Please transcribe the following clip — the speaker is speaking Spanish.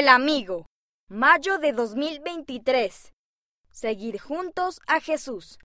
El amigo. Mayo de 2023. Seguir juntos a Jesús.